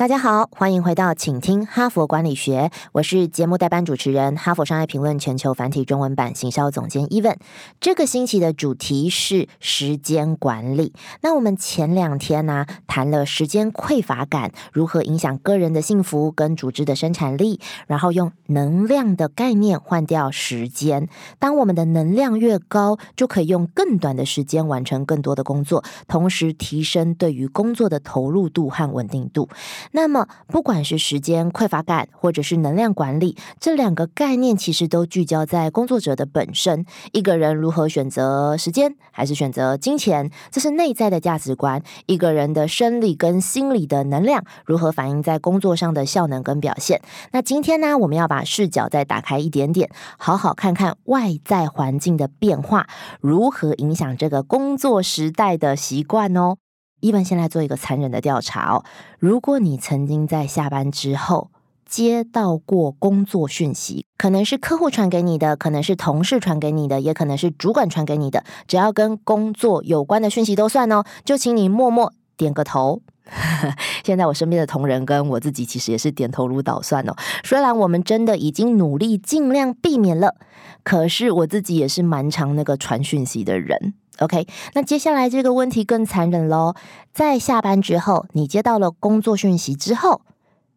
大家好，欢迎回到请听哈佛管理学，我是节目代班主持人、哈佛商业评论全球繁体中文版行销总监伊文。这个星期的主题是时间管理。那我们前两天呢、谈了时间匮乏感如何影响个人的幸福跟组织的生产力，然后用能量的概念换掉时间。当我们的能量越高，就可以用更短的时间完成更多的工作，同时提升对于工作的投入度和稳定度。那么，不管是时间匮乏感，或者是能量管理，这两个概念其实都聚焦在工作者的本身。一个人如何选择时间，还是选择金钱，这是内在的价值观。一个人的生理跟心理的能量如何反映在工作上的效能跟表现。那今天呢，我们要把视角再打开一点点，好好看看外在环境的变化如何影响这个工作时代的习惯哦。一文先来做一个残忍的调查哦。如果你曾经在下班之后接到过工作讯息，可能是客户传给你的，可能是同事传给你的，也可能是主管传给你的，只要跟工作有关的讯息都算哦。就请你默默点个头。现在我身边的同仁跟我自己其实也是点头如捣蒜哦。虽然我们真的已经努力尽量避免了，可是我自己也是蛮常那个传讯息的人。OK，那接下来这个问题更残忍喽。在下班之后，你接到了工作讯息之后，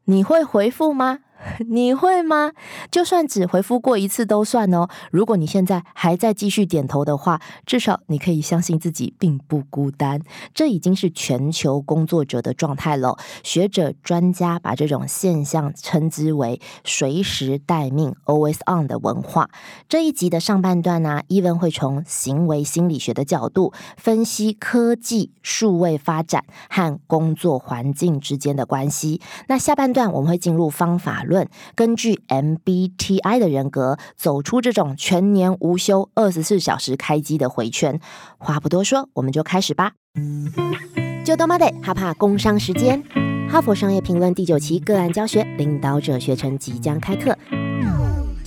你会回复吗？你会吗？就算只回复过一次都算哦。如果你现在还在继续点头的话，至少你可以相信自己并不孤单。这已经是全球工作者的状态了。学者专家把这种现象称之为“随时待命 ”（always on） 的文化。这一集的上半段呢、伊文会从行为心理学的角度分析科技、数位发展和工作环境之间的关系。那下半段我们会进入方法论。论根据 MBTI 的人格，走出这种全年无休、二十四小时开机的回圈。话不多说，我们就开始吧。就多妈得哈帕工商时间，哈佛商业评论第九期个案教学领导者学程即将开课。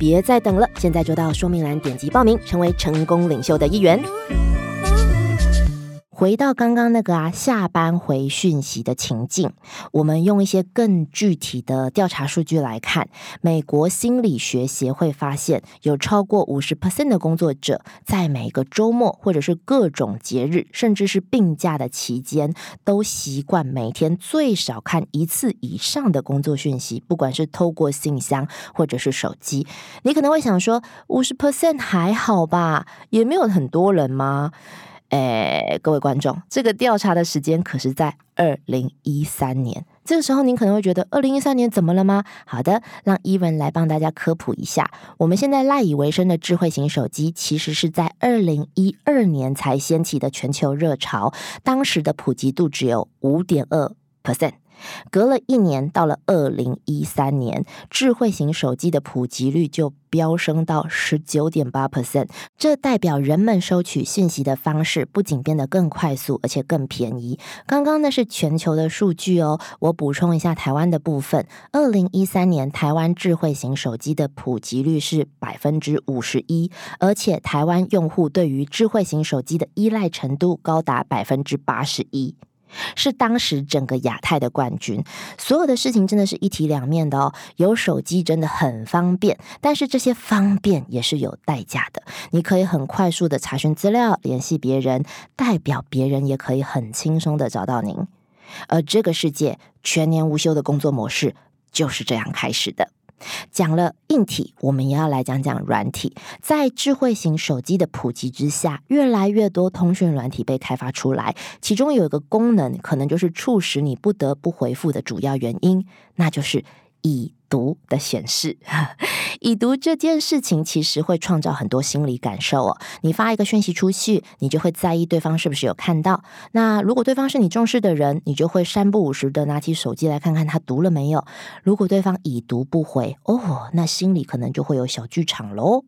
别再等了，现在就到说明栏点击报名，成为成功领袖的一员。回到刚刚那个啊，下班回讯息的情境，我们用一些更具体的调查数据来看，美国心理学协会发现，有超过五十 percent 的工作者在每个周末或者是各种节日，甚至是病假的期间，都习惯每天最少看一次以上的工作讯息，不管是透过信箱或者是手机。你可能会想说，五十 percent 还好吧，也没有很多人吗？哎，各位观众，这个调查的时间可是在二零一三年。这个时候，您可能会觉得二零一三年怎么了吗？好的，让伊文来帮大家科普一下。我们现在赖以为生的智慧型手机，其实是在二零一二年才掀起的全球热潮，当时的普及度只有五点二 percent。隔了一年，到了二零一三年，智慧型手机的普及率就飙升到十九点八 percent。这代表人们收取信息的方式不仅变得更快速，而且更便宜。刚刚那是全球的数据哦，我补充一下台湾的部分。二零一三年，台湾智慧型手机的普及率是百分之五十一，而且台湾用户对于智慧型手机的依赖程度高达百分之八十一。是当时整个亚太的冠军。所有的事情真的是一体两面的哦。有手机真的很方便，但是这些方便也是有代价的。你可以很快速的查询资料、联系别人，代表别人也可以很轻松的找到您。而这个世界全年无休的工作模式就是这样开始的。讲了硬体，我们也要来讲讲软体。在智慧型手机的普及之下，越来越多通讯软体被开发出来，其中有一个功能，可能就是促使你不得不回复的主要原因，那就是已读的显示。已读这件事情其实会创造很多心理感受哦。你发一个讯息出去，你就会在意对方是不是有看到。那如果对方是你重视的人，你就会三不五时的拿起手机来看看他读了没有。如果对方已读不回，哦，那心里可能就会有小剧场喽。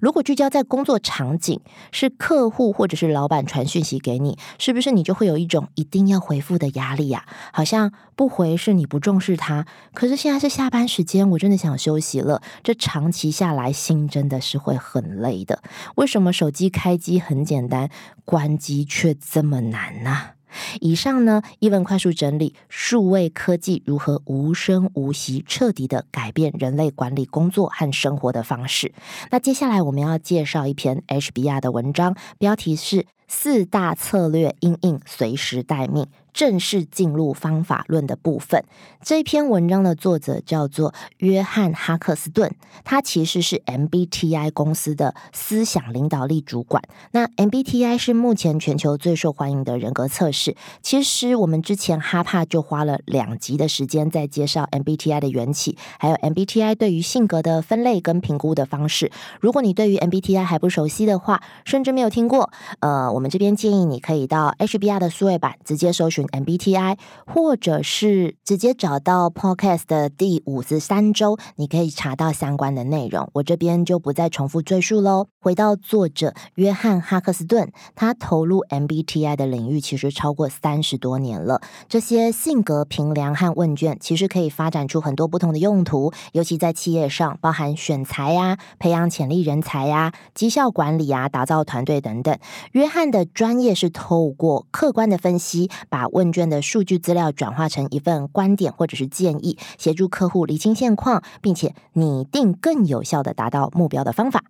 如果聚焦在工作场景，是客户或者是老板传讯息给你，是不是你就会有一种一定要回复的压力呀？好像不回是你不重视他，可是现在是下班时间，我真的想休息了。这长期下来，心真的是会很累的。为什么手机开机很简单，关机却这么难呢？以上呢，一文快速整理数位科技如何无声无息、彻底的改变人类管理工作和生活的方式。那接下来我们要介绍一篇 HBR 的文章，标题是四大策略应应随时待命。正式进入方法论的部分。这篇文章的作者叫做约翰哈克斯顿，他其实是 MBTI 公司的思想领导力主管。那 MBTI 是目前全球最受欢迎的人格测试。其实我们之前哈帕就花了两集的时间在介绍 MBTI 的缘起，还有 MBTI 对于性格的分类跟评估的方式。如果你对于 MBTI 还不熟悉的话，甚至没有听过，呃，我们这边建议你可以到 HBR 的数位版直接搜寻。MBTI，或者是直接找到 Podcast 的第五十三周，你可以查到相关的内容。我这边就不再重复赘述喽。回到作者约翰哈克斯顿，他投入 MBTI 的领域其实超过三十多年了。这些性格评量和问卷其实可以发展出很多不同的用途，尤其在企业上，包含选材呀、培养潜力人才呀、绩效管理啊、打造团队等等。约翰的专业是透过客观的分析，把问卷的数据资料转化成一份观点或者是建议，协助客户厘清现况，并且拟定更有效的达到目标的方法。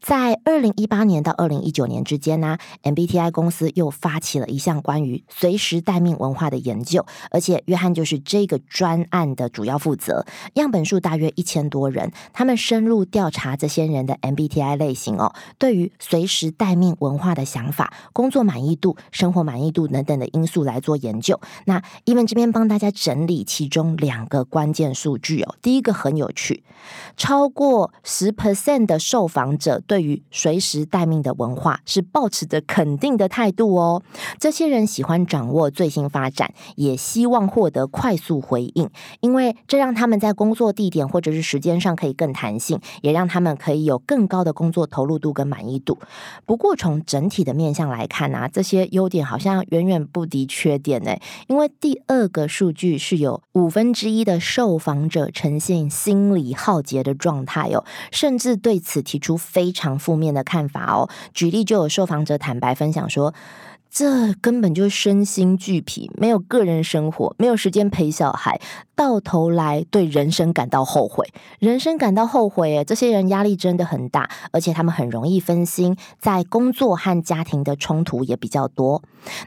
在二零一八年到二零一九年之间呢，MBTI 公司又发起了一项关于随时待命文化的研究，而且约翰就是这个专案的主要负责。样本数大约一千多人，他们深入调查这些人的 MBTI 类型哦，对于随时待命文化的想法、工作满意度、生活满意度等等的因素来做研究。那伊文这边帮大家整理其中两个关键数据哦，第一个很有趣，超过十 percent 的受访者。者对于随时待命的文化是保持着肯定的态度哦。这些人喜欢掌握最新发展，也希望获得快速回应，因为这让他们在工作地点或者是时间上可以更弹性，也让他们可以有更高的工作投入度跟满意度。不过从整体的面向来看呢，这些优点好像远远不敌缺点呢。因为第二个数据是有五分之一的受访者呈现心理耗竭的状态哦，甚至对此提出。非常负面的看法哦。举例就有受访者坦白分享说。这根本就身心俱疲，没有个人生活，没有时间陪小孩，到头来对人生感到后悔，人生感到后悔。诶，这些人压力真的很大，而且他们很容易分心，在工作和家庭的冲突也比较多。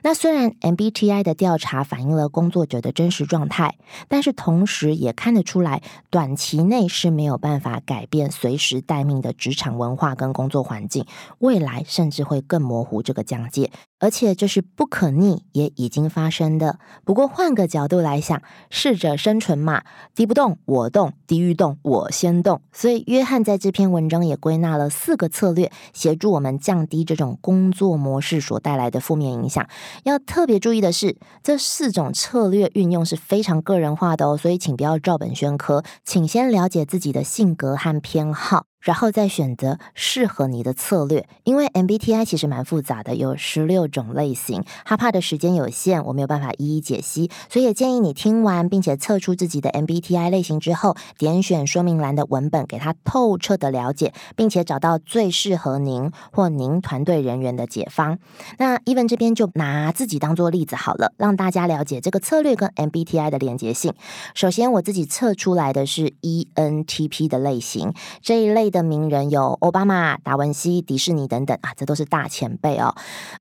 那虽然 MBTI 的调查反映了工作者的真实状态，但是同时也看得出来，短期内是没有办法改变随时待命的职场文化跟工作环境，未来甚至会更模糊这个疆界。而且这是不可逆，也已经发生的。不过换个角度来想，适者生存嘛，敌不动我动，敌欲动我先动。所以约翰在这篇文章也归纳了四个策略，协助我们降低这种工作模式所带来的负面影响。要特别注意的是，这四种策略运用是非常个人化的哦，所以请不要照本宣科，请先了解自己的性格和偏好。然后再选择适合你的策略，因为 MBTI 其实蛮复杂的，有十六种类型。哈帕的时间有限，我没有办法一一解析，所以也建议你听完并且测出自己的 MBTI 类型之后，点选说明栏的文本，给他透彻的了解，并且找到最适合您或您团队人员的解方。那 Even 这边就拿自己当做例子好了，让大家了解这个策略跟 MBTI 的连接性。首先，我自己测出来的是 ENTP 的类型，这一类的。的名人有奥巴马、达文西、迪士尼等等啊，这都是大前辈哦。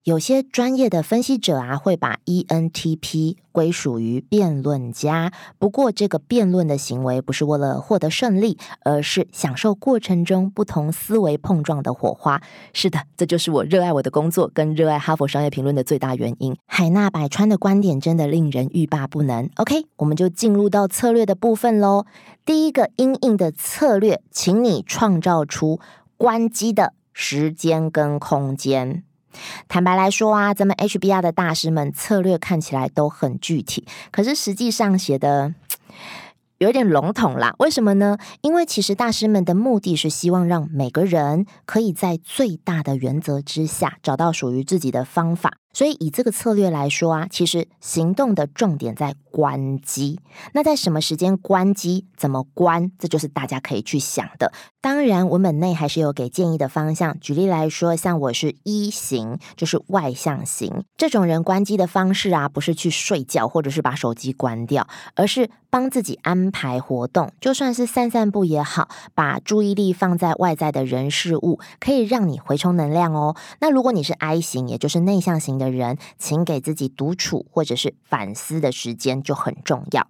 有些专业的分析者啊，会把 ENTP 归属于辩论家。不过，这个辩论的行为不是为了获得胜利，而是享受过程中不同思维碰撞的火花。是的，这就是我热爱我的工作跟热爱哈佛商业评论的最大原因。海纳百川的观点真的令人欲罢不能。OK，我们就进入到策略的部分喽。第一个阴影的策略，请你创造出关机的时间跟空间。坦白来说啊，咱们 HBR 的大师们策略看起来都很具体，可是实际上写的 有点笼统啦。为什么呢？因为其实大师们的目的是希望让每个人可以在最大的原则之下找到属于自己的方法。所以以这个策略来说啊，其实行动的重点在关机。那在什么时间关机？怎么关？这就是大家可以去想的。当然，文本内还是有给建议的方向。举例来说，像我是一型，就是外向型这种人，关机的方式啊，不是去睡觉，或者是把手机关掉，而是帮自己安排活动，就算是散散步也好，把注意力放在外在的人事物，可以让你回充能量哦。那如果你是 I 型，也就是内向型的。人，请给自己独处或者是反思的时间就很重要。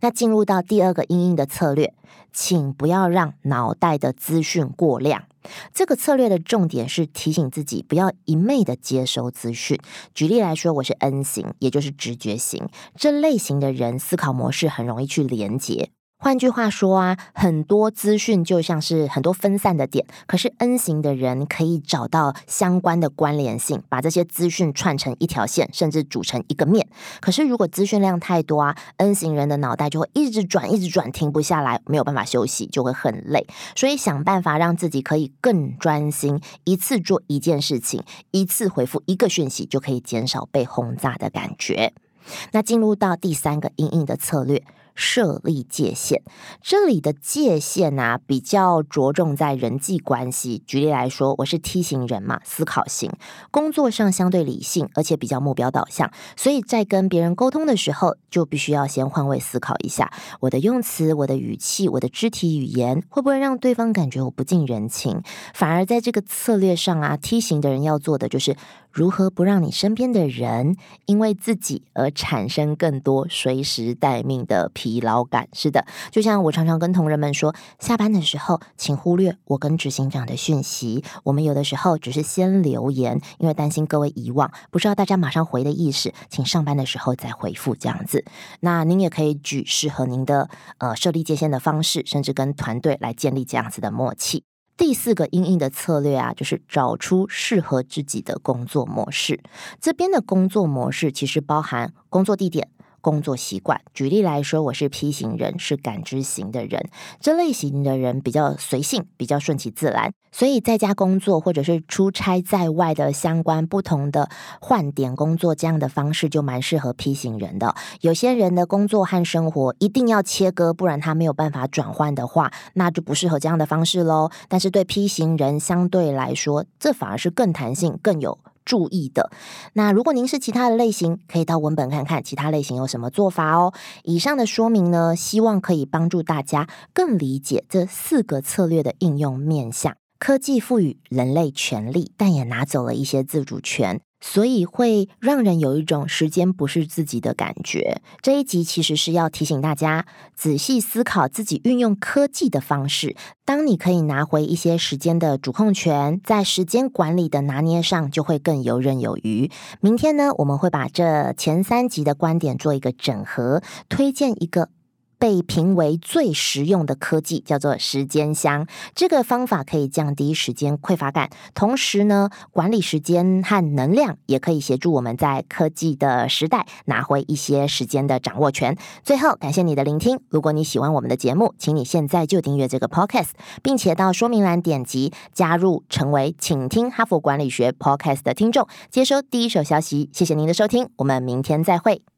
那进入到第二个阴影的策略，请不要让脑袋的资讯过量。这个策略的重点是提醒自己不要一昧的接收资讯。举例来说，我是 N 型，也就是直觉型，这类型的人思考模式很容易去连接。换句话说啊，很多资讯就像是很多分散的点，可是 N 型的人可以找到相关的关联性，把这些资讯串成一条线，甚至组成一个面。可是如果资讯量太多啊，N 型人的脑袋就会一直转，一直转，停不下来，没有办法休息，就会很累。所以想办法让自己可以更专心，一次做一件事情，一次回复一个讯息，就可以减少被轰炸的感觉。那进入到第三个阴影的策略。设立界限，这里的界限啊，比较着重在人际关系。举例来说，我是 T 型人嘛，思考型，工作上相对理性，而且比较目标导向，所以在跟别人沟通的时候，就必须要先换位思考一下，我的用词、我的语气、我的肢体语言，会不会让对方感觉我不近人情？反而在这个策略上啊，T 型的人要做的就是。如何不让你身边的人因为自己而产生更多随时待命的疲劳感？是的，就像我常常跟同仁们说，下班的时候请忽略我跟执行长的讯息。我们有的时候只是先留言，因为担心各位遗忘，不知道大家马上回的意思，请上班的时候再回复这样子。那您也可以举适合您的呃设立界限的方式，甚至跟团队来建立这样子的默契。第四个应应的策略啊，就是找出适合自己的工作模式。这边的工作模式其实包含工作地点。工作习惯，举例来说，我是 P 型人，是感知型的人。这类型的人比较随性，比较顺其自然，所以在家工作或者是出差在外的相关不同的换点工作这样的方式，就蛮适合 P 型人的。有些人的工作和生活一定要切割，不然他没有办法转换的话，那就不适合这样的方式喽。但是对 P 型人相对来说，这反而是更弹性、更有。注意的，那如果您是其他的类型，可以到文本看看其他类型有什么做法哦。以上的说明呢，希望可以帮助大家更理解这四个策略的应用面向。科技赋予人类权利，但也拿走了一些自主权。所以会让人有一种时间不是自己的感觉。这一集其实是要提醒大家仔细思考自己运用科技的方式。当你可以拿回一些时间的主控权，在时间管理的拿捏上就会更游刃有余。明天呢，我们会把这前三集的观点做一个整合，推荐一个。被评为最实用的科技叫做时间箱，这个方法可以降低时间匮乏感，同时呢，管理时间和能量也可以协助我们在科技的时代拿回一些时间的掌握权。最后，感谢你的聆听。如果你喜欢我们的节目，请你现在就订阅这个 podcast，并且到说明栏点击加入，成为请听哈佛管理学 podcast 的听众，接收第一手消息。谢谢您的收听，我们明天再会。